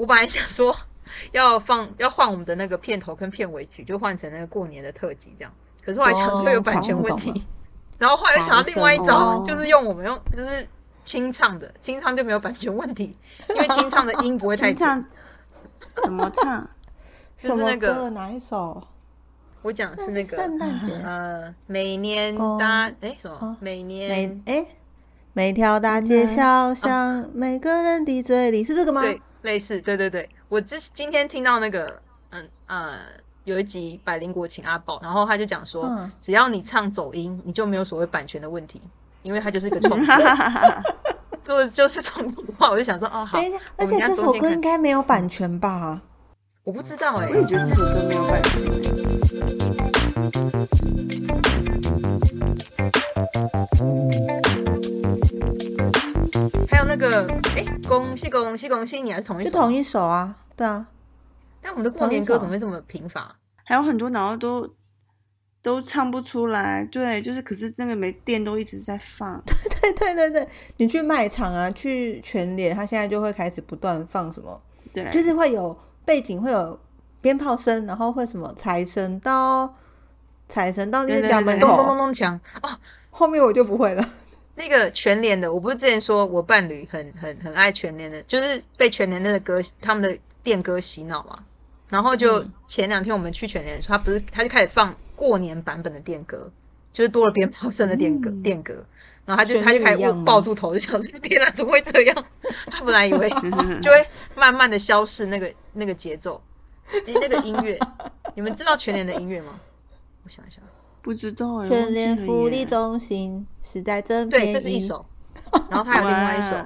我本来想说 要放要换我们的那个片头跟片尾曲，就换成那个过年的特辑这样。可是后来想说有版权问题，哦然后后来又想到另外一招，哦就是用我们用就是清唱的，清唱就没有版权问题，因为清唱的音不会太 准。怎么唱？就是什么那个歌？哪一首？我讲的是那个圣诞节。呃，每年公大哎什么哦？每每年哎，每条大街小巷，每个人的嘴里是这个吗？对类似对对对，我之今天听到那个嗯呃有一集百灵国请阿宝，然后他就讲说，嗯只要你唱走音，你就没有所谓版权的问题，因为它就是一个 创作，做就是创作的话，我就想说哦好，而且这中间看首歌应该没有版权吧？我不知道哎、我也觉得这首歌没有版权。哎恭喜恭喜恭喜你还是同一首，就同一首啊，对啊，但我们的过年歌怎么会这么贫乏？还有很多然后都都唱不出来，对，就是可是那个没电都一直在放，对对对对对，你去卖场啊，去全联，他现在就会开始不断放什么，对，就是会有背景会有鞭炮声，然后会什么财神到，财神到那些对对家门对咚咚，咚咚锵哦，后面我就不会了。那个全联的，我不是之前说我伴侣很很很爱全联的，就是被全联的歌他们的电歌洗脑嘛。然后就嗯前两天我们去全联的时候，他不是他就开始放过年版本的电歌，就是多了鞭炮声的电歌、嗯电歌。然后他就他就开始抱住头，就想说：“天啊，怎么会这样？”他本来以为就会慢慢的消逝那个那个节奏，诶那个音乐，你们知道全联的音乐吗？我想一下，不知道哎，全联福利中心实在真便宜。对，这是一，首，然后他有另外一首，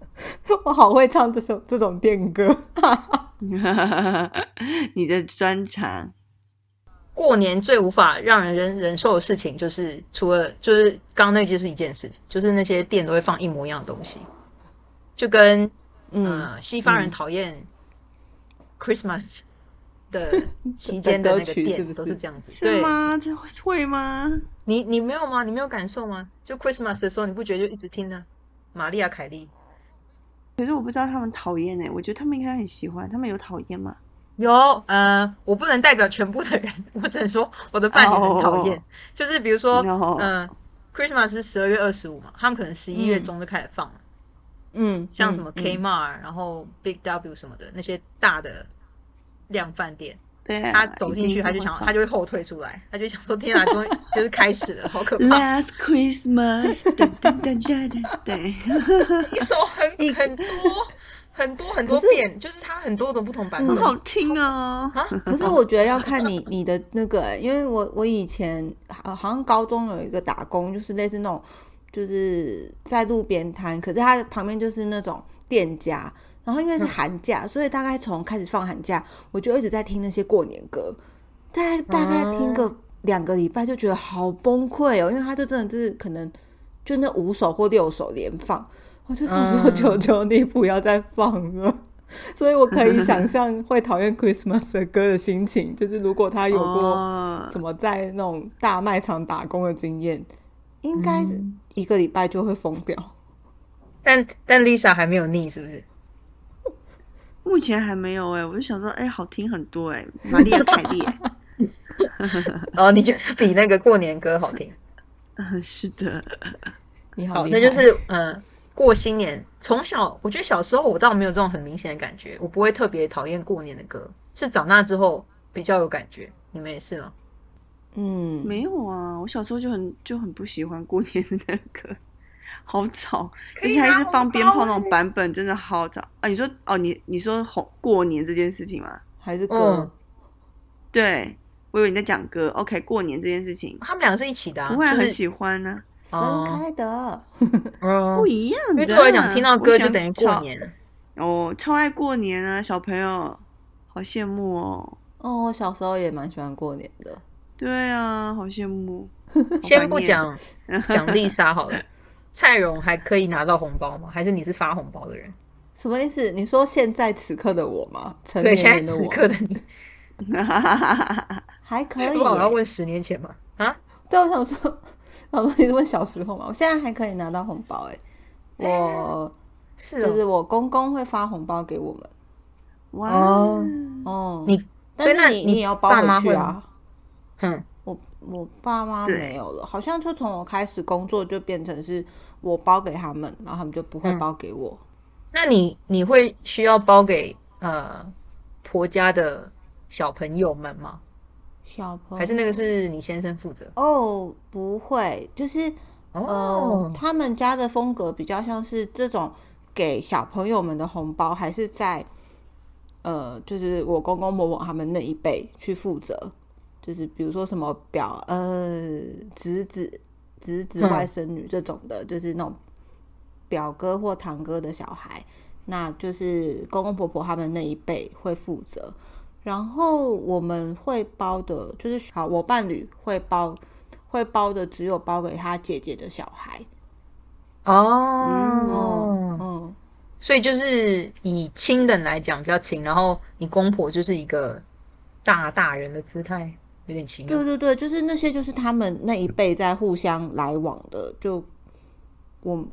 我好会唱这首这种电歌。你的专长，过年最无法让人忍忍受的事情，就是除了就是刚刚那就是一件事，就是那些店都会放一模一样的东西，就跟嗯，呃西方人讨厌 Christmas 的 期间的那个店都是这样子，是对，吗？这会吗？你你没有吗？你没有感受吗？就 Christmas 的时候，你不觉得就一直听呢？玛丽亚凯莉可是我不知道他们讨厌哎，我觉得他们应该很喜欢，他们有讨厌吗？有呃，我不能代表全部的人，我只能说我的伴侣很讨厌哦就是比如说呃，Christmas 是十二月二十五嘛，他们可能十一月中就开始放了，嗯，像什么嗯 Kmart，、然后 Big W 什么的那些大的量饭店，对啊，他走进去他就想他就会后退出来，他就想说天啊，终于 就是开始了，好可怕！Last Christmas，噔噔噔噔噔，对，一首很很多很多很多遍，就是它很多种不同版本。很好听哦。啊，可是我觉得要看你你的那个、因为我我以前好好像高中有一个打工，就是类似那种就是在路边摊，可是它旁边就是那种店家。然后因为是寒假，所以大概从开始放寒假，我就一直在听那些过年歌，大概大概听个两个礼拜，就觉得好崩溃哦，因为他这真的就是可能就那五首或六首连放，我就想说嗯求求你不要再放了。所以我可以想象会讨厌 Christmas 的歌的心情，就是如果他有过哦怎么在那种大卖场打工的经验，应该一个礼拜就会疯掉。但但 Lisa 还没有腻，是不是？目前还没有哎，我就想说，哎，好听很多哎，玛丽亚凯莉哎，哦，你觉得比那个过年歌好听？嗯，是的，你好那就是嗯，过新年。从小，我觉得小时候我倒没有这种很明显的感觉，我不会特别讨厌过年的歌，是长大之后比较有感觉。你们也是吗？嗯，没有啊，我小时候就很就很不喜欢过年的那个，好吵，可以而且还是放鞭炮那欸种版本，真的好吵啊！你说哦，你你说红过年这件事情吗？还是歌嗯，对，我以为你在讲歌。OK，过年这件事情，他们两个是一起的、啊，不会很喜欢呢、分开的。嗯不一样的。因为对我来讲，听到歌就等于过年。哦，超爱过年啊，小朋友，好羡慕哦。哦，我小时候也蛮喜欢过年的。对啊，好羡慕。先不讲讲奖励莎好了，蔡荣还可以拿到红包吗？还是你是发红包的人？什么意思？你说现在此刻的我吗？成对，现在此刻的你，还可以我要。问十年前吗？啊，对，我想说，想说你是问小时候吗？我现在还可以拿到红包哎。我是就是哦，我公公会发红包给我们，哇，哦哦，你所以那你你也要包回去啊。嗯，我我爸妈没有了，好像就从我开始工作就变成是我包给他们，然后他们就不会嗯包给我。那你你会需要包给呃婆家的小朋友们吗？小朋友还是那个是你先生负责？哦，不会，就是呃哦，，他们家的风格比较像是这种给小朋友们的红包，还是在呃，就是我公公婆婆他们那一辈去负责，就是比如说什么表呃侄子、侄子、嗯外甥女这种的，就是那种表哥或堂哥的小孩，那就是公公婆婆他们那一辈会负责。然后我们会包的，就是好，我伴侣会包，会包的只有包给他姐姐的小孩。哦，嗯，所以就是以亲的来讲比较亲，然后你公婆就是一个大大人的姿态，有点奇妙对。对对，就是那些就是他们那一辈在互相来往的，就我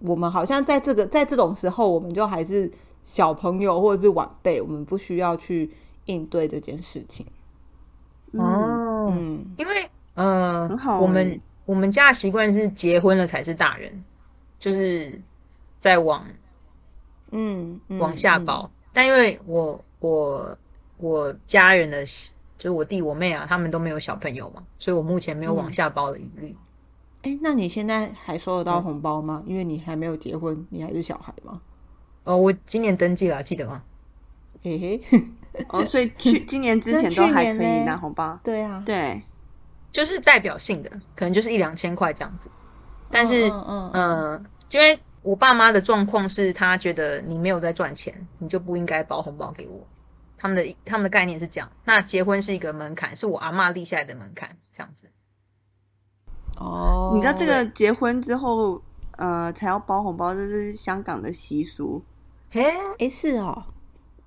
我们好像在这个在这种时候，我们就还是小朋友或者是晚辈，我们不需要去应对这件事情。嗯，哦，嗯，因为呃很好，我们欸我们家的习惯是结婚了才是大人，就是在往嗯，嗯往下包。但因为我我我家人的，就是我弟我妹啊，他们都没有小朋友嘛，所以我目前没有往下包的疑虑。哎、那你现在还收得到红包吗？因为你还没有结婚，你还是小孩吗？哦，我今年登记了，记得吗？嘿嘿，哦，所以去今年之前都还可以拿红包，对啊，对，就是代表性的，可能就是一两千块这样子。但是，嗯因为我爸妈的状况是他觉得你没有在赚钱，你就不应该包红包给我。他们的他们的概念是这样。那结婚是一个门槛，是我阿妈立下来的门槛，这样子。哦，你知道这个结婚之后，呃，才要包红包，这是香港的习俗。嘿，哎是哦，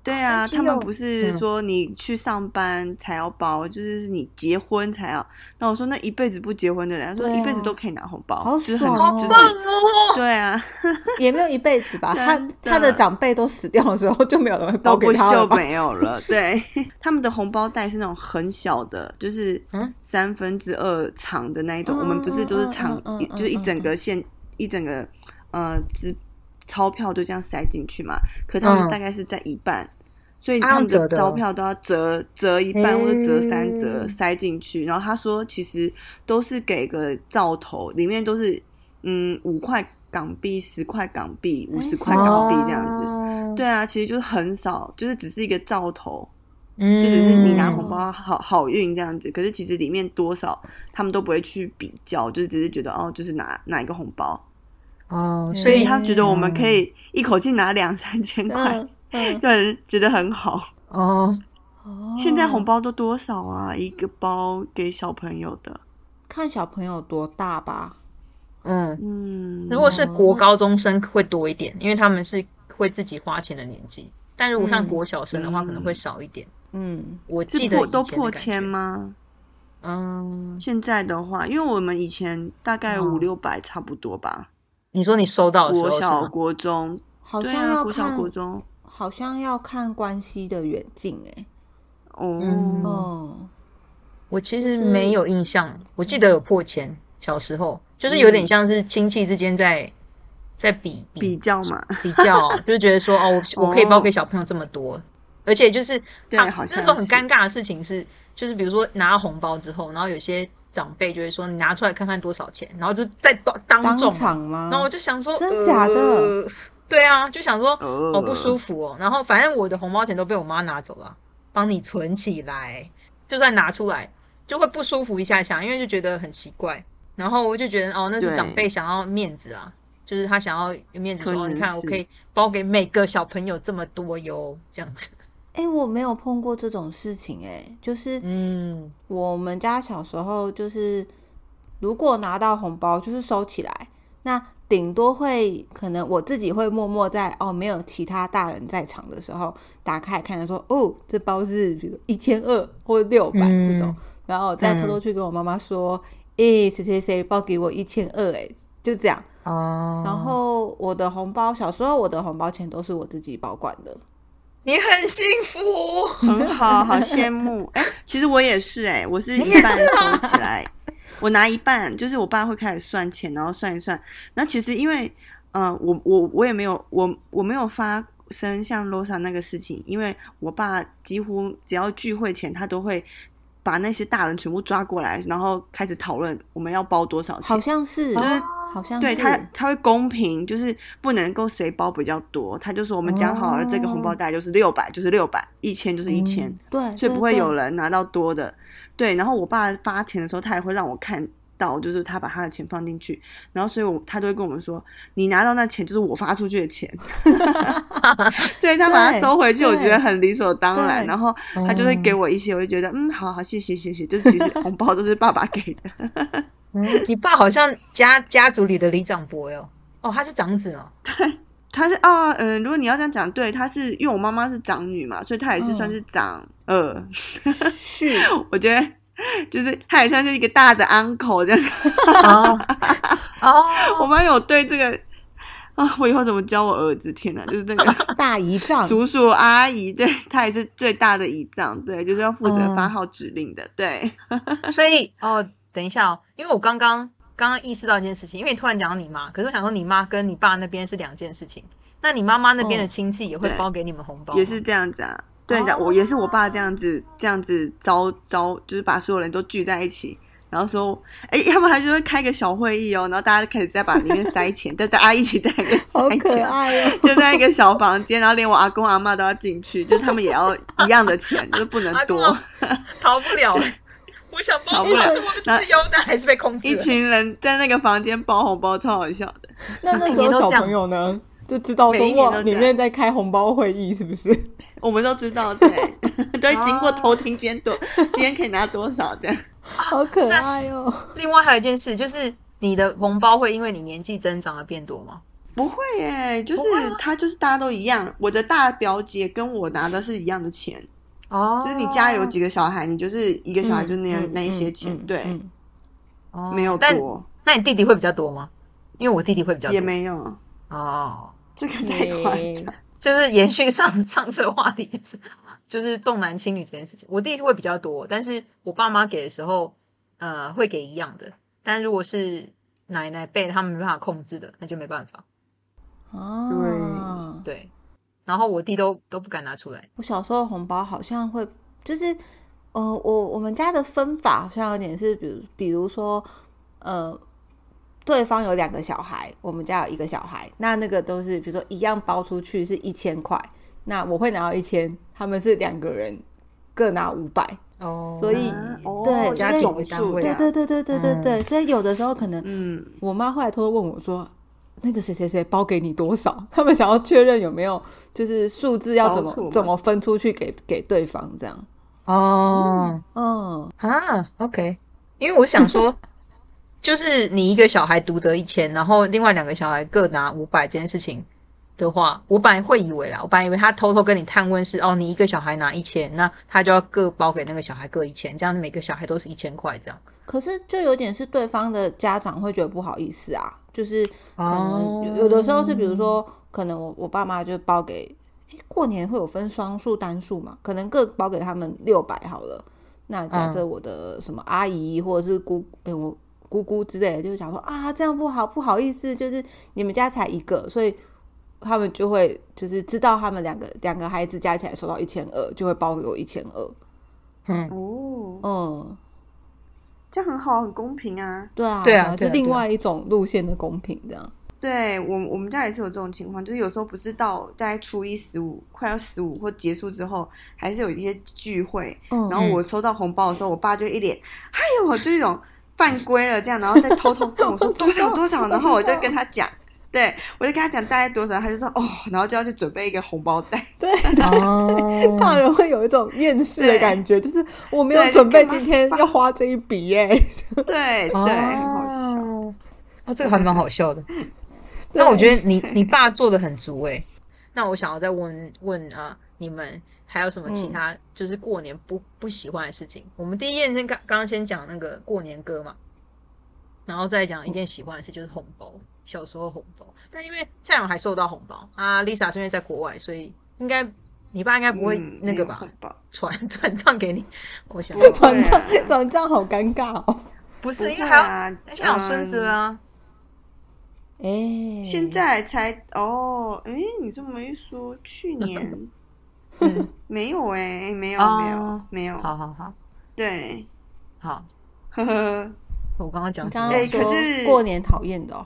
对啊，哦他们不是嗯说你去上班才要包，就是你结婚才要。那我说那一辈子不结婚的人，他说一辈子都可以拿红包，好就是很爽哦就是棒哦！对啊，也没有一辈子吧。他他的长辈都死掉的时候，就没有人会包给他了吧？没有了。对，他们的红包袋是那种很小的，就是嗯三分之二长的那一种。嗯我们不是都是长嗯，嗯一嗯就是一整个线一整个呃支钞票就这样塞进去嘛。可他们嗯大概是在一半。所以啊他们的钞票都要折折一半或者折三折嗯塞进去，然后他说其实都是给个兆头，里面都是嗯五块港币、十块港币、五十块港币这样子。子，对啊，其实就是很少，就是只是一个兆头，嗯，就只是你拿红包好好运这样子。可是其实里面多少他们都不会去比较，就是只是觉得哦，就是拿拿一个红包，哦，所所以以他觉得我们可以一口气拿两三千块嗯，嗯让人觉得很好。哦，哦现在红包都多少啊？一个包给小朋友的，看小朋友多大吧。嗯，嗯，如果是国高中生会多一点，因为他们是会自己花钱的年纪。但如果像嗯国小生的话，嗯可能会少一点。嗯，我是记得破都破千？吗？嗯，现在的话，因为我们以前大概哦五六百差不多吧，你说你收到的时候国小、国中，好像要国小、看，国中，好像要看关系的远近哎、哦，我其实没有印象，我记得有破千。小时候就是有点像是亲戚之间在在比比较嘛，比较，就是觉得说哦，我我可以包给小朋友这么多，而且就是他对好像那时候很尴尬的事情是，就是比如说拿到红包之后，然后有些长辈就会说你拿出来看看多少钱，然后就在当当当众嘛，场吗？然后我就想说真假的呃对啊，就想说哦好不舒服哦。然后反正我的红包钱都被我妈拿走了，帮你存起来，就算拿出来就会不舒服一下下，因为就觉得很奇怪。然后我就觉得哦，那是长辈想要面子啊，就是他想要有面子说，你看我可以包给每个小朋友这么多哟，这样子。哎、我没有碰过这种事情哎、就是嗯。我们家小时候就是，如果拿到红包就是收起来，那顶多会可能我自己会默默在哦没有其他大人在场的时候打开来看，说哦这包是比如一千二或者六百这种，嗯然后我再偷偷去跟我妈妈说，诶、谁谁谁包给我一千二哎，就这样。哦，然后我的红包，小时候我的红包钱都是我自己保管的，你很幸福。很好，好羡慕。哎、其实我也是、哎，我是一半收起来，我拿一半，就是我爸会开始算钱，然后算一算。那其实因为，呃，我我我也没有，我我没有发生像 Rosa 那个事情，因为我爸几乎只要聚会前，他都会把那些大人全部抓过来，然后开始讨论我们要包多少钱好。像是，就是好像是对他，他会公平，就是不能够谁包比较多。他就说我们讲好了，这个红包袋就是六百，就是六百，一千就是一千。对，所以不会有人拿到多的。对，然后我爸发钱的时候，他也会让我看到，就是他把他的钱放进去，然后所以我他都会跟我们说，你拿到那钱就是我发出去的钱，所以他把它收回去，我觉得很理所当然。然后他就会给我一些，我就觉得嗯，好好，谢谢谢谢，就是其实红包都是爸爸给的。你爸好像家家族里的李长伯哟。哦，他是长子哦。他是啊，嗯、如果你要这样讲，对，他是因为我妈妈是长女嘛，所以他也是算是长二。是，我觉得就是他也像是一个大的 uncle 这样。哦哦，我妈有对这个啊，我以后怎么教我儿子？天哪，就是那个 大姨丈，叔叔阿姨，对他也是最大的姨丈，对，就是要负责发号指令的，对。所以哦，等一下哦，因为我刚刚刚刚意识到一件事情，因为你突然讲到你妈，可是我想说你妈跟你爸那边是两件事情。那你妈妈那边的哦亲戚也会包给你们红包吗，也是这样子啊。对的，哦我也是我爸这样子，这样子招招，就是把所有人都聚在一起，然后说，哎，他们还就会开个小会议哦，然后大家开始再把里面塞钱，对，大家一起在里面好可塞钱，爱哦。就在一个小房间，然后连我阿公阿妈都要进去，就他们也要一样的钱，就是不能多。逃不了。我想包逃不了是我的自由的，还是被控制？一群人在那个房间包红包，超好笑的。那那时候小朋友呢，就知道说哇，里面在开红包会议，是不是？我们都知道，对，都会经过偷听，今天多，今天可以拿多少的。好可爱哦。另外还有一件事，就是你的红包会因为你年纪增长而变多吗？不会耶，就是他就是大家都一样。我的大表姐跟我拿的是一样的钱，哦就是你家有几个小孩，你就是一个小孩就那样、嗯那一些钱，嗯对，嗯哦没有多，那你弟弟会比较多吗？因为我弟弟会比较多。也没有，哦，这个太夸嘿张。就是延续上上次的话题，就是就是重男轻女这件事情。我弟会比较多，但是我爸妈给的时候，呃，会给一样的。但如果是奶奶辈他们没办法控制的，那就没办法。哦，对，然后我弟都都不敢拿出来。我小时候红包好像会，就是呃，我我们家的分法好像有点是，比如比如说，呃，对方有两个小孩，我们家有一个小孩，那那个都是比如说一样包出去是一千块，那我会拿到一千，他们是两个人各拿五百，哦所以对家庭为单位对啊对对对对对对，所以有的时候可能嗯，我妈后来偷偷问我说：“那个谁谁谁包给你多少？”他们想要确认有没有就是数字要怎么怎么分出去给给对方这样。哦。嗯，啊，OK，因为我想说，就是你一个小孩独得一千，然后另外两个小孩各拿五百这件事情的话，我本来会以为啦，我本来以为他偷偷跟你探问是哦，你一个小孩拿一千，那他就要各包给那个小孩各一千，这样每个小孩都是一千块这样。可是就有点是对方的家长会觉得不好意思啊，就是可哦能有有的时候是比如说，可能我我爸妈就包给，过年会有分双数单数嘛，可能各包给他们六百好了。那假设我的什么阿姨或者是姑，哎我姑姑之类的，就是想说啊，这样不好，不好意思，就是你们家才一个，所以他们就会就是知道他们两个两个孩子加起来收到一千二，就会包给我一千二。嗯，哦，嗯，这样很好，很公平啊。对啊，对啊然后对啊对啊是另外一种路线的公平，这样。对我我们家也是有这种情况，就是有时候不是到大概初一十五快要十五或结束之后，还是有一些聚会，嗯然后我收到红包的时候，我爸就一脸，哎呦，就一种犯规了这样，然后再偷偷跟我说多少多少，然后我就跟他讲，对我就跟他讲大概多少，他就说哦，然后就要去准备一个红包袋，对，哦 大人会有一种厌世的感觉，就是我没有对准备今天要花这一笔耶。对对，很好笑。哦，哦，这个还蛮好笑的。那我觉得你你爸做的很足诶。那我想要再问问呃，你们还有什么其他就是过年不不喜欢的事情？我们第一件先刚刚刚先讲那个过年歌嘛，然后再讲一件喜欢的事，就是红包。小时候红包，但因为蔡勇还收到红包啊，Lisa 是因为在国外，所以应该你爸应该不会嗯那个吧？传 转账给你？我想转账啊转账好尴尬哦。不是，因为还要啊而且还有孙子啊。哎，现在才哦，哎，你这么一说，去年 嗯，没有哎，没有哦没有没有，好好好对，好，呵呵，我刚刚讲什么？哎可是过年讨厌的哦。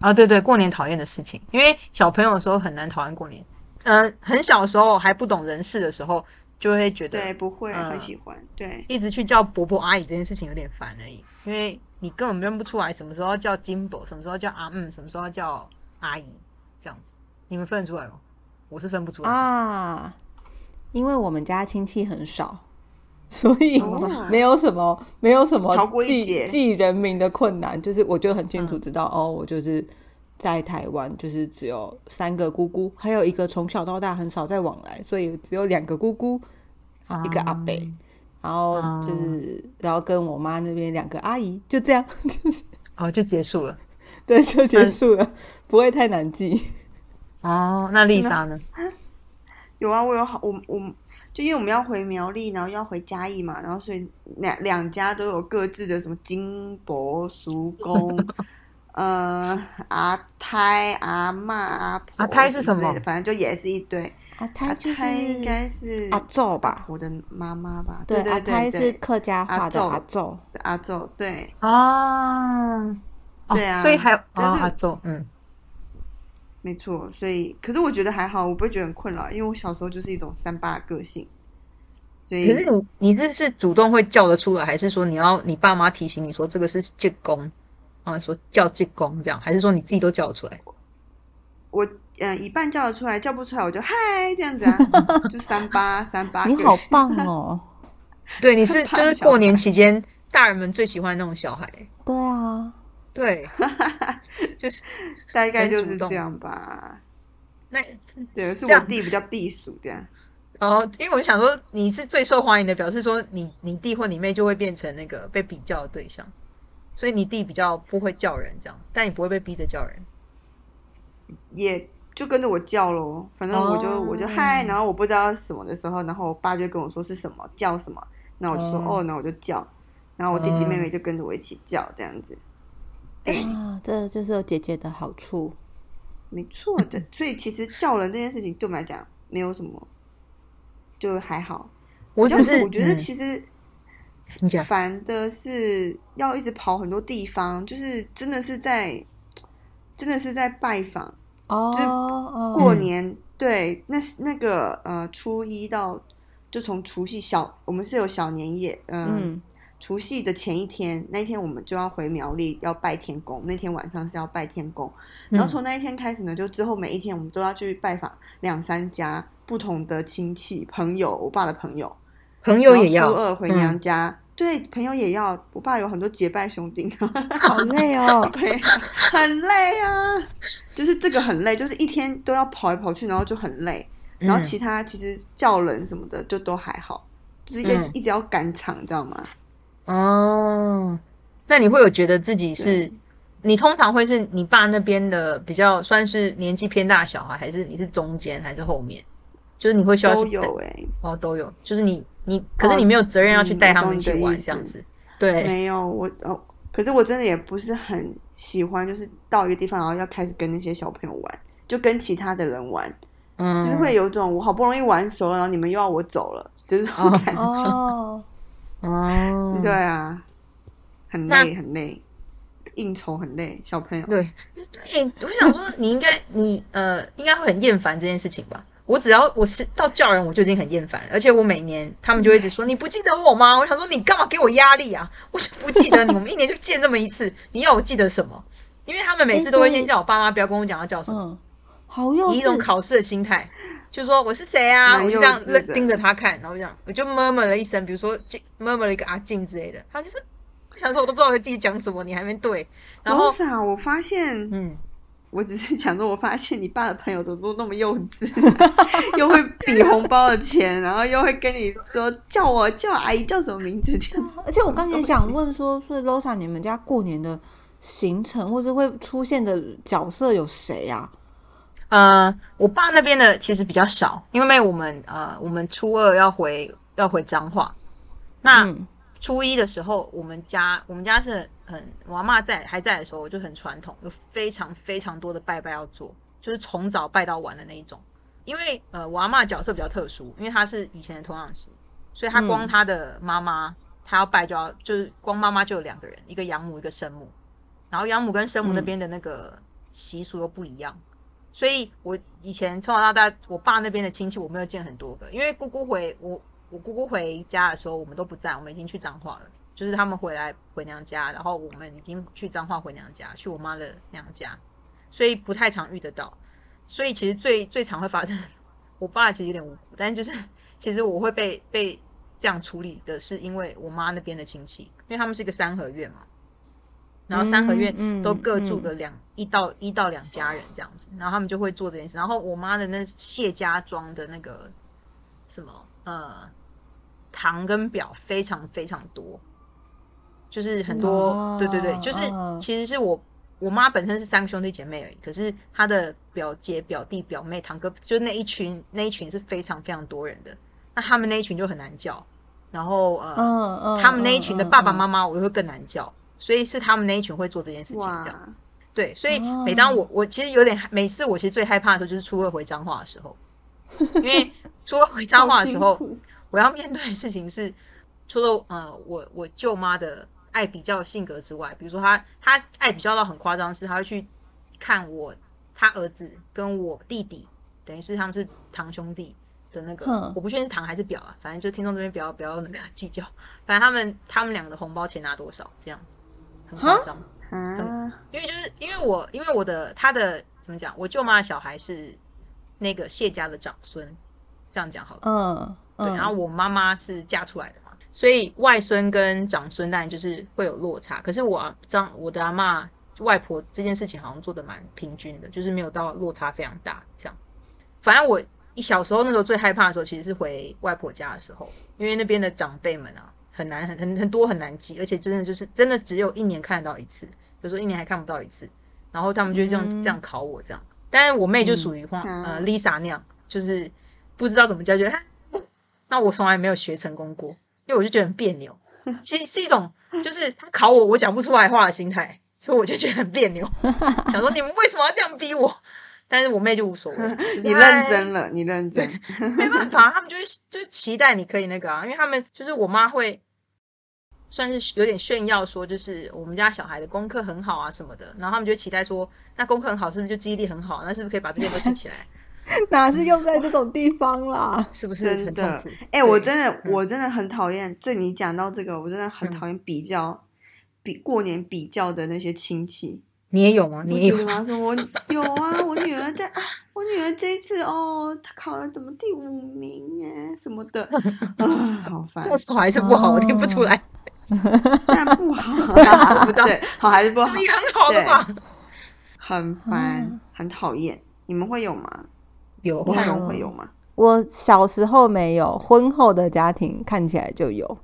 啊，对对，过年讨厌的事情，因为小朋友的时候很难讨厌过年。呃，很小的时候还不懂人事的时候，就会觉得对，不会嗯很喜欢，对，一直去叫伯伯阿姨这件事情有点烦而已，因为你根本认不出来什么时候叫金伯，什么时候叫阿嗯，什么时候叫阿姨，这样子，你们分得出来吗？我是分不出来。啊，因为我们家亲戚很少，所以哦没有什么没有什么记记人名的困难，就是我就很清嗯楚知道、哦，我就是在台湾，就是只有三个姑姑，还有一个从小到大很少在往来，所以只有两个姑姑，啊一个阿伯，然后就是、然后跟我妈那边两个阿姨，就这样，就是哦，就结束了。对，就结束了，不会太难记。哦，那丽莎呢？有啊，我有好，我我就因为我们要回苗栗，然后又要回嘉义嘛，然后所以两两家都有各自的什么金伯、叔公，呃，阿胎、阿嬷、阿婆阿胎是什么反正就也是一堆。阿阿胎就是应该是阿昼吧？我的妈妈吧？对，对阿胎对对，是客家话的阿阿昼。阿昼，对啊，哦对啊所以还有哦但是阿周，嗯，没错。所以，可是我觉得还好，我不会觉得很困扰，因为我小时候就是一种三八的个性，所以可是你你这是主动会叫得出来，还是说你要你爸妈提醒你说这个是借公啊，说叫借公这样，还是说你自己都叫得出来？我呃一半叫得出来，叫不出来我就嗨这样子啊，就三八三八。你好棒 哦！对，你是就是过年期间大人们最喜欢那种小孩，对啊，对，就是大概就是这样吧。那对，是我弟比较避暑这样。哦，因为我想说你是最受欢迎的，表示说你你弟或你妹就会变成那个被比较的对象，所以你弟比较不会叫人这样，但你不会被逼着叫人。也就跟着我叫咯，反正我就、哦我就嗨，然后我不知道是什么的时候，然后我爸就跟我说是什么叫什么，那我就说哦哦，那我就叫，然后我弟弟妹妹就跟着我一起叫，这样子。这就是有姐姐的好处。没错的。所以其实叫人这件事情对我们来讲没有什么，就还好。我只是我觉得嗯其实烦的是要一直跑很多地方，就是真的是在真的是在拜访。哦就过年、对，那是那个呃初一到就从除夕小，我们是有小年夜，嗯，嗯除夕的前一天，那一天我们就要回苗栗要拜天公，那天晚上是要拜天公，然后从那一天开始呢，就之后每一天我们都要去拜访两三家不同的亲戚朋友，我爸的朋友，朋友也要初二回娘嗯家，对，朋友也要，我爸有很多结拜兄弟。好累哦。对，很累啊，就是这个很累，就是一天都要跑来跑去，然后就很累。然后嗯其他其实叫人什么的就都还好，就是一、嗯一直要赶场，你知道吗？哦，那你会有觉得自己是？你通常会是你爸那边的比较算是年纪偏大的小孩，还是你是中间，还是后面？就是你会需要去都有哎、哦，都有。就是你你，可是你没有责任要去带他们一起玩这样子。对，没有我哦，可是我真的也不是很喜欢，就是到一个地方然后要开始跟那些小朋友玩，就跟其他的人玩，嗯，就是会有种我好不容易玩熟了，然后你们又要我走了，就是这种哦感觉。哦，哦，对啊，很累很累，应酬很累，小朋友。对，对，我想说你应该你呃应该会很厌烦这件事情吧？我只要我是到叫人，我就已经很厌烦了，而且我每年他们就会一直说你不记得我吗？我想说你干嘛给我压力啊？我就不记得你，我们一年就见这么一次，你要我记得什么？因为他们每次都会先叫我爸妈不要跟我讲要叫什么，嗯，好幼以一种。考试的心态，就说我是谁啊？我就这样盯着他看，然后这样我就 murmur 了一声，比如说默 murmur 了一个阿静之类的，他就是我想说我都不知道我自己讲什么，你还没对，然后 Rosa，我发现，嗯。我只是想说，我发现你爸的朋友怎么都那么幼稚，又会比红包的钱，然后又会跟你说叫我叫阿姨叫什么名字这样子。而且我刚才想问说，所以 Losa 你们家过年的行程或者会出现的角色有谁啊？呃，我爸那边的其实比较少，因为我们呃，我们初二要回要回彰化，那嗯初一的时候，我们家我们家是很我阿妈在还在的时候，我就很传统，有非常非常多的拜拜要做，就是从早拜到晚的那一种。因为呃，我阿妈角色比较特殊，因为她是以前的童养媳，所以她光嗯她的妈妈，她要拜就要就是光妈妈就有两个人，一个养母，一个生母，然后养母跟生母那嗯边的那个习俗又不一样。所以我以前从小到大，我爸那边的亲戚我没有见很多个，因为姑姑回我我姑姑回家的时候，我们都不在，我们已经去彰化了。就是他们回来回娘家，然后我们已经去彰化回娘家，去我妈的娘家，所以不太常遇得到。所以其实最最常会发生，我爸其实有点无辜，但就是其实我会被被这样处理的，是因为我妈那边的亲戚，因为他们是一个三合院嘛，然后三合院都各住个两、一到一到两家人这样子，然后他们就会做这件事。然后我妈的那谢家庄的那个什么呃堂跟表非常非常多，就是很多、哦对对对，就是嗯其实是我我妈本身是三个兄弟姐妹而已，可是她的表姐、表弟、表妹、堂哥，就那一群那一群是非常非常多人的，那他们那一群就很难叫，然后呃。他们那一群的爸爸妈妈，妈，我就会更难叫，所以是他们那一群会做这件事情，这样，对。所以哦。每当我我其实有点，每次我其实最害怕的时候就是初二回彰化的时候，因为初二回彰化的时候，我要面对的事情是，除了呃我我舅妈的爱比较的性格之外，比如说她她爱比较到很夸张，是她会去看我他儿子跟我弟弟，等于是他们是堂兄弟的那个，我不确定是堂还是表啊，反正就听众这边不要不要那个计较，反正他们他们两个的红包钱拿多少这样子，很夸张。啊，因为就是因为我因为我的他的怎么讲，我舅妈的小孩是那个谢家的长孙，这样讲好了。嗯对，嗯，然后我妈妈是嫁出来的嘛，所以外孙跟长孙当然就是会有落差。可是我张我的阿妈外婆这件事情好像做的蛮平均的，就是没有到落差非常大这样。反正我一小时候那时候最害怕的时候，其实是回外婆家的时候，因为那边的长辈们啊，很难很很很多很难记，而且真的就是真的只有一年看得到一次，有时候一年还看不到一次。然后他们就这样、嗯这样考我这样，但是我妹就属于话、嗯呃 Lisa 那样，就是不知道怎么教，觉得她那我从来没有学成功过，因为我就觉得很别扭，其实是一种就是他考我我讲不出来话的心态，所以我就觉得很别扭，想说你们为什么要这样逼我？但是我妹就无所谓，就是你认真了，你认真，没办法，他们就会就期待你可以那个啊，因为他们就是我妈会算是有点炫耀说，就是我们家小孩的功课很好啊什么的，然后他们就期待说，那功课很好是不是就记忆力很好？那是不是可以把这些都记起来？哪是用在这种地方啦？是不是真的很痛苦？。哎、对我真的，嗯我真的很讨厌。这你讲到这个，我真的很嗯讨厌比较，比过年比较的那些亲戚。你也有吗？你也有吗？说我有啊，我女儿在啊，我女儿这一次哦，她考了怎么第五名哎什么的，啊，好烦这，么好还是不好？我听不出来。当然不好想 不到 对，好还是不好，你很好的吧？很烦嗯，很讨厌。你们会有吗？有蔡荣会有吗？我小时候没有，婚后的家庭看起来就有。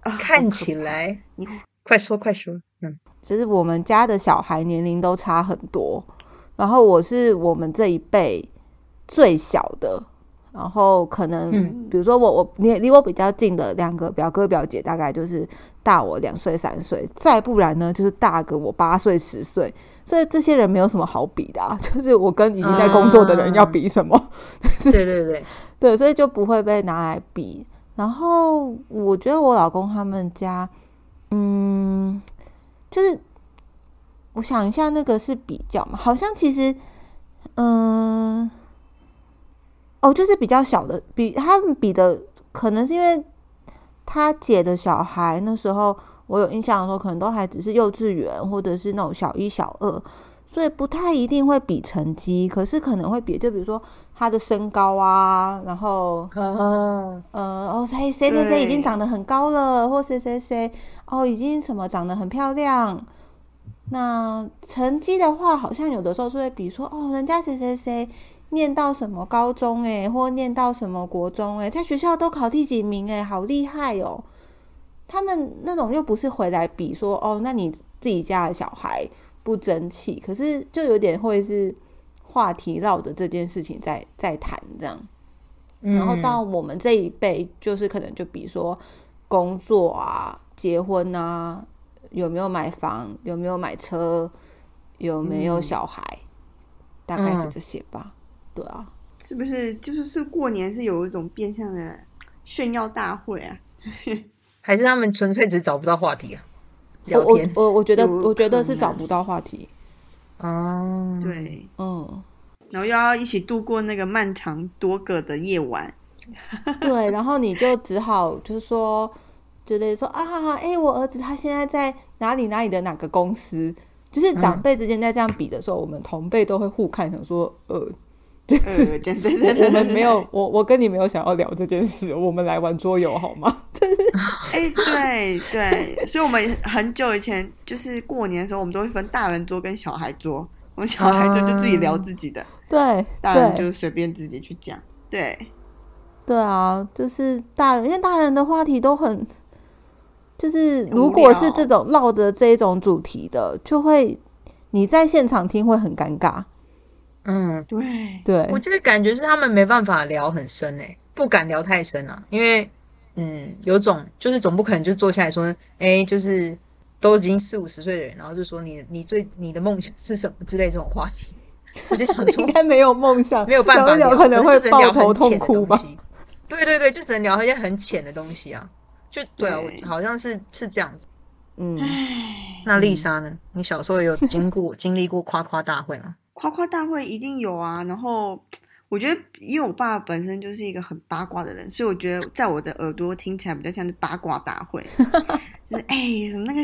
啊看起来你，快说快说，嗯，其实我们家的小孩年龄都差很多，然后我是我们这一辈最小的，然后可能嗯。比如说我我离离我比较近的两个表哥表姐，大概就是大我两岁三岁，再不然呢就是大个我八岁十岁，所以这些人没有什么好比的、啊，就是我跟已经在工作的人要比什么？对对对，对，所以就不会被拿来比。然后我觉得我老公他们家，嗯，就是我想一下，那个是比较嘛，好像其实，嗯、哦，就是比较小的，比他们比的，可能是因为他姐的小孩那时候我有印象的时候，可能都还只是幼稚园或者是那种小一、小二，所以不太一定会比成绩，可是可能会比，就比如说他的身高啊，然后哦，呃，哦，谁谁谁谁已经长得很高了，或谁谁谁哦已经什么长得很漂亮。那成绩的话，好像有的时候是会比说，哦，人家谁谁谁念到什么高中诶，或念到什么国中诶，在学校都考第几名诶，好厉害哦。他们那种又不是回来比说，哦，那你自己家的小孩不争气，可是就有点会是话题绕着这件事情在在谈这样。嗯然后到我们这一辈，就是可能就比如说工作啊、结婚啊，有没有买房，有没有买车，有没有嗯小孩，大概是嗯这些吧。对啊，是不是就是是过年是有一种变相的炫耀大会啊？还是他们纯粹只是找不到话题啊，聊天。我我觉得我觉得是找不到话题。哦，对，嗯，然后又要一起度过那个漫长多个的夜晚。对，然后你就只好就是说，就得说啊，哎、我儿子他现在在哪里哪里的哪个公司。就是长嗯辈之间在这样比的时候，我们同辈都会互看，想说，呃，呃，对对对对，我们没有，我我跟你没有想要聊这件事，我们来玩桌游好吗？哎、对对，所以我们很久以前就是过年的时候，我们都会分大人桌跟小孩桌。我们小孩桌就自己聊自己的，对大人就随便自己去讲。对，对啊，就是大人，因为大人的话题都很，就是如果是这种绕着这一种主题的，就会你在现场听会很尴尬。嗯，对，对，我觉得感觉是他们没办法聊很深诶、不敢聊太深啊，因为嗯，有种就是总不可能就坐下来说，哎，就是都已经四五十岁的人，然后就说你你最你的梦想是什么之类这种话题，我就想说 应该没有梦想，没有办法聊，可能会是就只能聊抱头很浅的痛哭吧。东西。对对对，就只能聊一些很浅的东西啊。就对啊，对我好像是是这样子。嗯，那丽莎呢？你小时候有经过经历过夸夸大会吗？夸夸大会一定有啊。然后 我觉得，因为我爸本身就是一个很八卦的人，所以我觉得在我的耳朵听起来比较像是八卦大会，就是哎，什么那个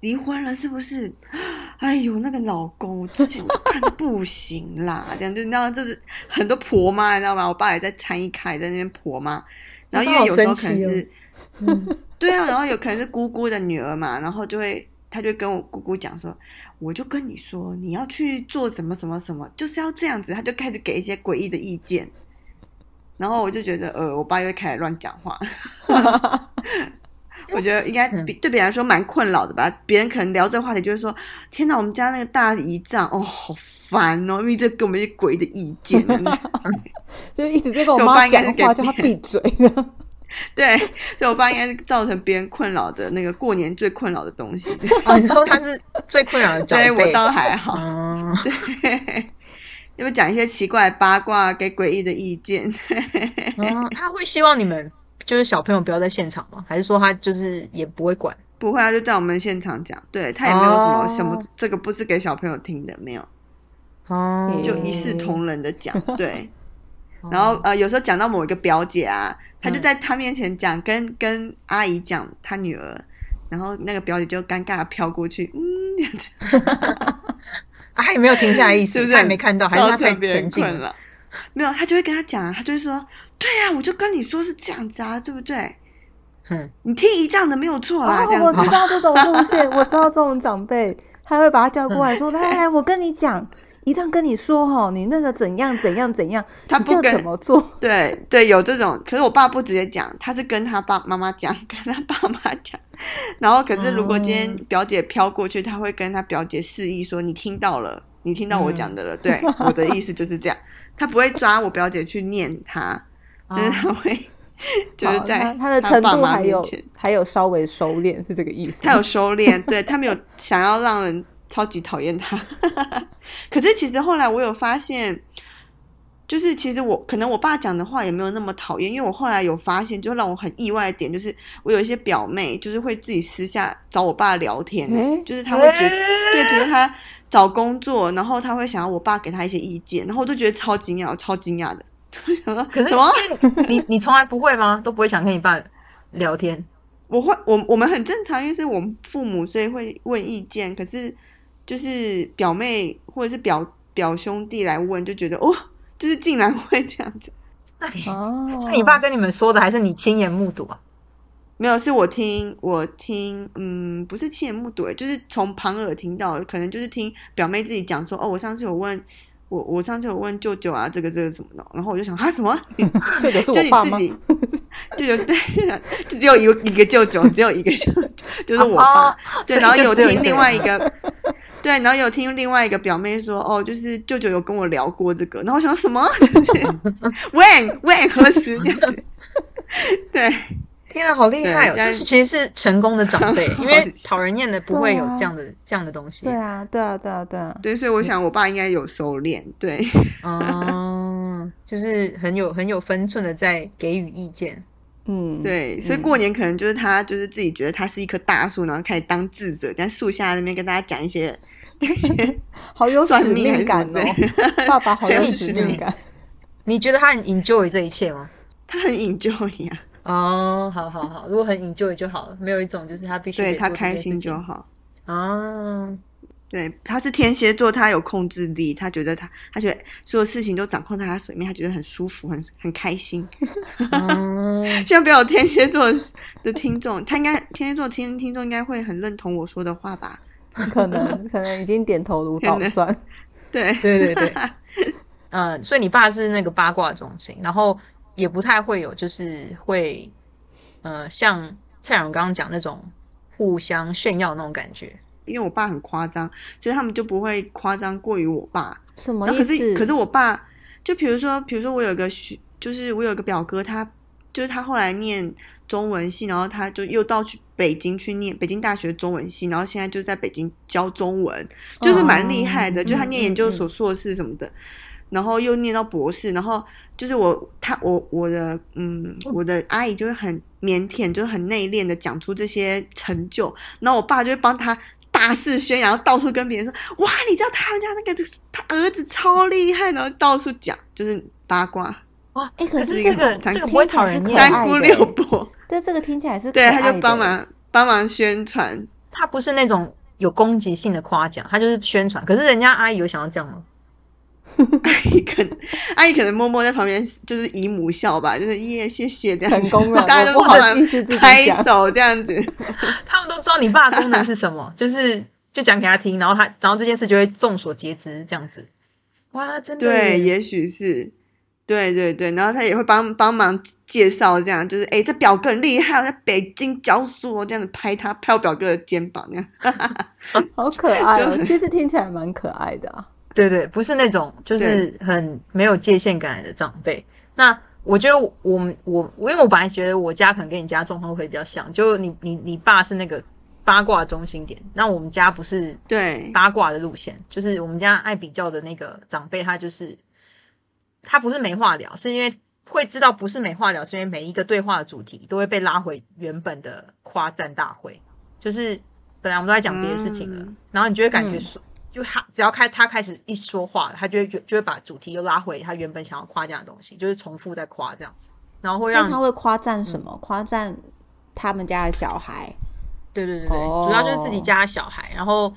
离婚了是不是？哎呦，那个老公，我之前我看的不行啦，这样就你知道，就是很多婆妈，你知道吗？我爸也在参与开，在那边婆妈。然后因为有时候可能是，对啊，然后有可能是姑姑的女儿嘛，然后就会他就跟我姑姑讲说，我就跟你说，你要去做什么什么什么，就是要这样子，他就开始给一些诡异的意见，然后我就觉得，呃，我爸又会开始乱讲话。我觉得应该比对别人来说蛮困扰的吧。别人可能聊这个话题，就是说：“天哪，我们家那个大姨丈哦，好烦哦，因为这给我们一些诡异的意见。就一直在跟我妈讲话，叫她别闭嘴。对，所以我爸应该是造成别人困扰的那个过年最困扰的东西。哦，你说他是最困扰的长所以 我。倒还好，嗯，对，因为讲一些奇怪八卦，给诡异的意见。嗯，他会希望你们就是小朋友不要在现场吗？还是说他就是也不会管？不会啊，就在我们现场讲，对他也没有什么、哦什么，这个不是给小朋友听的，没有，哦，就一视同仁的讲，对。然后呃，有时候讲到某一个表姐啊，她就在他面前讲，跟跟阿姨讲他女儿，然后那个表姐就尴尬的飘过去，嗯，这样子，啊他也没有停下来意思，是不是他也没看到，还是造他太成别人前进了？没有，他就会跟他讲啊，她就会说，对啊、我就跟你说是这样子啊，对不对？哼，你听姨丈的没有错啦，我知。道这种路线，我知道这种长辈，他会把他叫过来说：“来来来，我跟你讲，一旦跟你说哦，你那个怎样怎样怎样，他不跟怎么做。对对，有这种，可是我爸不直接讲，他是跟他爸妈妈讲，跟他爸妈讲。然后，可是如果今天哦表姐飘过去，他会跟他表姐示意说：“你听到了，你听到我讲的了，嗯对，我的意思就是这样。”他不会抓我表姐去念他，就是他会就是在他他的程度还有，还有稍微收敛，是这个意思。他有收敛，对他没有想要让人超级讨厌他。可是其实后来我有发现，就是其实我可能我爸讲的话也没有那么讨厌，因为我后来有发现，就让我很意外的点，就是我有一些表妹，就是会自己私下找我爸聊天，诶就是他会觉得，对，比如他找工作，然后他会想要我爸给他一些意见，然后我就觉得超惊讶，超惊讶的。可是什么？你你从来不会吗？都不会想跟你爸聊天？我会，我我们很正常，因为是我们父母，所以会问意见。可是就是表妹或者是表表兄弟来问，就觉得哦，就是竟然会这样子。那你哦，是你爸跟你们说的，还是你亲眼目睹啊？没有，是我听我听，嗯，不是亲眼目睹，就是从旁耳听到，可能就是听表妹自己讲说，哦，我上次有问我，我上次有问舅舅啊，这个这个什么的，然后我就想，啊，什么？舅舅是我爸吗？舅舅对，就只有一个一个舅舅，只有一个舅舅，就是我爸。哦对，然后有听另外一个，对，然后有听另外一个表妹说，哦，就是舅舅有跟我聊过这个，然后我想说什么？When When 何时 这样子？对，天啊，好厉害哦！这是其实是成功的长辈，因为讨人厌的不会有这样的这样的东西。对啊，对啊，对啊，对啊，对，所以我想我爸应该有收敛，对，哦，就是很有很有分寸的在给予意见。嗯，对，所以过年可能就是他就是自己觉得他是一棵大树，然后开始当智者，在树下那边跟大家讲一些 那些好有使命感哦，爸爸好有使命感。你觉得他很 enjoy 这一切吗？他很 enjoy 呀、哦，好好好，如果很 enjoy 就好了，没有一种就是他必须对他开心就好。哦，对，他是天蝎座，他有控制力，他觉得他他觉得所有事情都掌控在他手里面，他觉得很舒服，很很开心。哦，希望不要有天蝎座的听众，他应该天蝎座听听众应该会很认同我说的话吧？可能可能已经点头如捣蒜。对对对对，呃，所以你爸是那个八卦中心，然后也不太会有就是会，呃，像蔡荣刚刚讲那种互相炫耀那种感觉。因为我爸很夸张，所以他们就不会夸张过于我爸。什么然后可？是可是我爸，就比如说，比如说我有个学，就是我有个表哥，他就是他后来念中文系，然后他就又到去北京去念北京大学中文系，然后现在就在北京教中文，就是蛮厉害的，哦就他念研究所、硕士什么的，然后又念到博士，然后就是我他我我的嗯我的阿姨就会很腼腆，就是很内敛的讲出这些成就，然后我爸就会帮他。大肆宣扬，到处跟别人说：“哇，你知道他们家那个他儿子超厉害，然后到处讲，就是八卦，哇，哎可可是这个个这个不会讨人厌，三姑六婆，这这个听起来是对，他就帮忙帮忙宣传。他不是那种有攻击性的夸奖，他就是宣传。可是人家阿姨有想要这样吗？阿姨可能阿姨可能默默在旁边就是姨母笑吧，就是耶谢谢这样子，成功了大家都不好突然意思拍手这样子。他们都知道你爸的功能是什么，就是就讲给他听，然后他然后这件事就会众所皆知，这样子。哇，真的对，也许是，对对对，然后他也会帮帮忙介绍，这样就是哎，这表哥很厉害，我在北京教书哦，这样子拍他拍我表哥的肩膀，那样。好可爱哦其实听起来蛮可爱的啊。对对，不是那种就是很没有界限感的长辈。那我觉得我们我我因为我本来觉得我家可能跟你家状况会比较像，就你你你爸是那个八卦中心点，那我们家不是对，八卦的路线，就是我们家爱比较的那个长辈，他就是他不是没话聊，是因为会知道不是没话聊，是因为每一个对话的主题都会被拉回原本的夸赞大会，就是本来我们都在讲别的事情了，嗯然后你就会感觉嗯。说，就他只要开他开始一说话，他就会就就会把主题又拉回他原本想要夸奖的东西，就是重复在夸这样，然后会让他会夸赞什么？夸赞他们家的小孩。对对对对，哦主要就是自己家的小孩，然后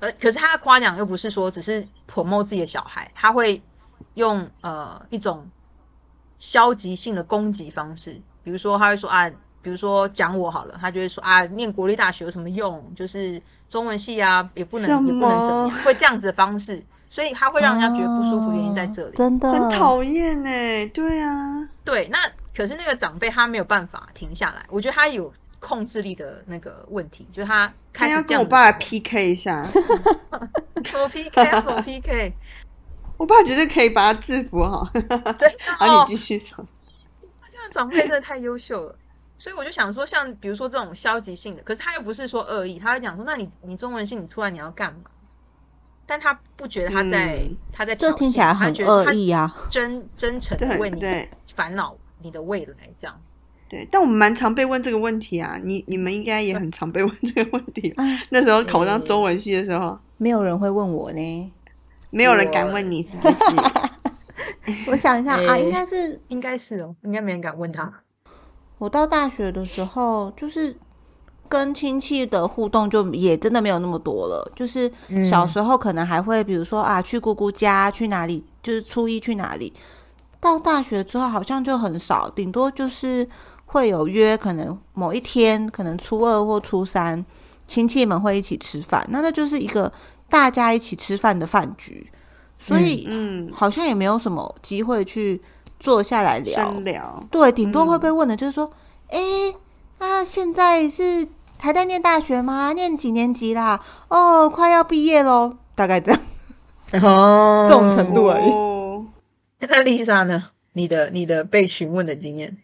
呃，可是他的夸奖又不是说只是 promote 自己的小孩，他会用呃一种消极性的攻击方式，比如说他会说啊，比如说讲我好了，他就会说啊，念国立大学有什么用？就是中文系啊，也不能也不能怎么么样，会这样子的方式，所以他会让人家觉得不舒服，原因在这里。哦真的很讨厌哎，对啊，对，那可是那个长辈他没有办法停下来，我觉得他有控制力的那个问题，就是他他开始跟我爸 PK 一下，怎么 PK 要怎么 PK？我爸绝对可以把他制服好。真的 好，哦你继，续说。这样长辈真的太优秀了。所以我就想说，像比如说这种消极性的，可是他又不是说恶意，他会讲说，那你你中文系你出来你要干嘛？但他不觉得他在、嗯他在挑起衅，他觉得他恶意啊。真真诚的对为你对烦恼你的未来这样。对，但我们蛮常被问这个问题啊，你你们应该也很常被问这个问题那时候考上中文系的时候，没有人会问我呢。没有人敢问你是不是？我想一下啊，诶应该是应该是哦，应该没人敢问他。我到大学的时候，就是跟亲戚的互动就也真的没有那么多了。就是小时候可能还会，比如说啊，去姑姑家，去哪里，就是初一去哪里。到大学之后好像就很少，顶多就是会有约，可能某一天，可能初二或初三，亲戚们会一起吃饭，那那就是一个大家一起吃饭的饭局，所以嗯，好像也没有什么机会去坐下来聊。对，顶多会被问的就是说，哎、啊，现在是还在念大学吗？念几年级啦？哦，快要毕业喽，大概这样。哦，这种程度而已哦，那丽莎呢？你的你的被询问的经验？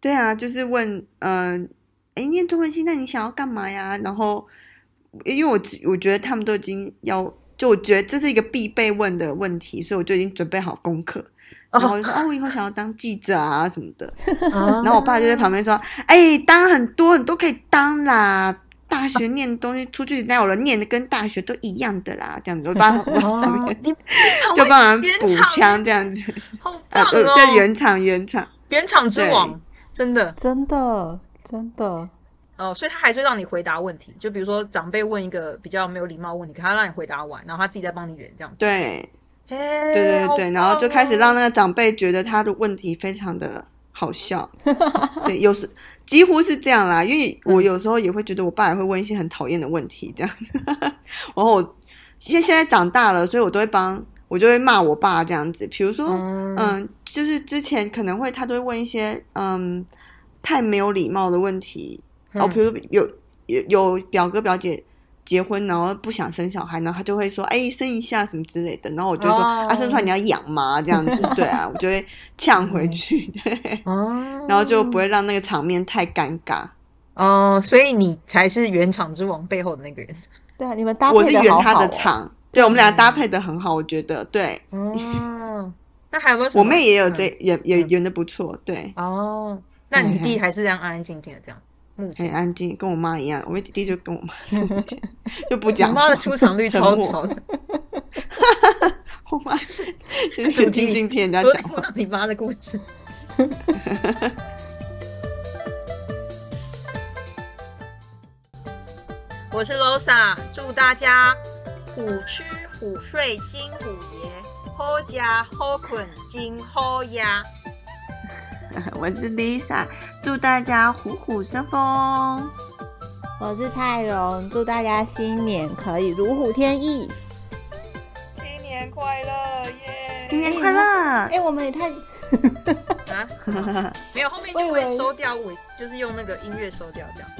对啊，就是问，嗯、呃，哎，念中文系，那你想要干嘛呀？然后，因为我我觉得他们都已经要，就我觉得这是一个必备问的问题，所以我就已经准备好功课。然后我就说，哦，我以后想要当记者啊什么的。然然后我爸就在旁边说，哎，当很多很多可以当啦。大学念的东西，出去哪有人念的跟大学都一样的啦？这样子，我帮 哦，你 就帮人补枪这样子。好 啊，棒哦！对，原厂原厂。原厂之王，真的真的真的，哦，所以他还是会让你回答问题，就比如说长辈问一个比较没有礼貌的问题，可他让你回答完，然后他自己再帮你圆这样子。对，嘿，对对对，好棒然后就开始让哦那个长辈觉得他的问题非常的好笑。对，有时几乎是这样啦，因为我有时候也会觉得我爸也会问一些很讨厌的问题，这样。然后我因为现在长大了，所以我都会帮我就会骂我爸这样子。比如说，嗯嗯，就是之前可能会他都会问一些嗯太没有礼貌的问题，哦，嗯比如说有有有表哥表姐结婚，然后不想生小孩，然后他就会说，哎，生一下什么之类的，然后我就说，哦啊，生出来你要养吗？这样子，对啊，我就会呛回去，对，哦，然后就不会让那个场面太尴尬。哦，所以你才是原厂之王背后的那个人。对啊，你们搭我配是圆他的好好哦。的场，对我们俩搭配的很好，我觉得，对哦，那还有没有？我妹也有这嗯也也圆的不错，对，哦，那你弟还是这样安安静静的这样？目很前，安静，跟我妈一样，我妹弟弟就跟我妈 就不讲话，我妈的出场率超超高的，我妈就是就是主题里很静静听人家我讲话。你妈的故事。我是 Losa，祝大家虎吃虎睡金虎爷，好家好困金好呀。我是 Lisa，祝大家虎虎生风。我是泰荣，祝大家新年可以如虎添翼。新年快乐耶！新年快乐！哎、我们也太啊，没有后面就会收掉尾，就是用那个音乐收掉这样。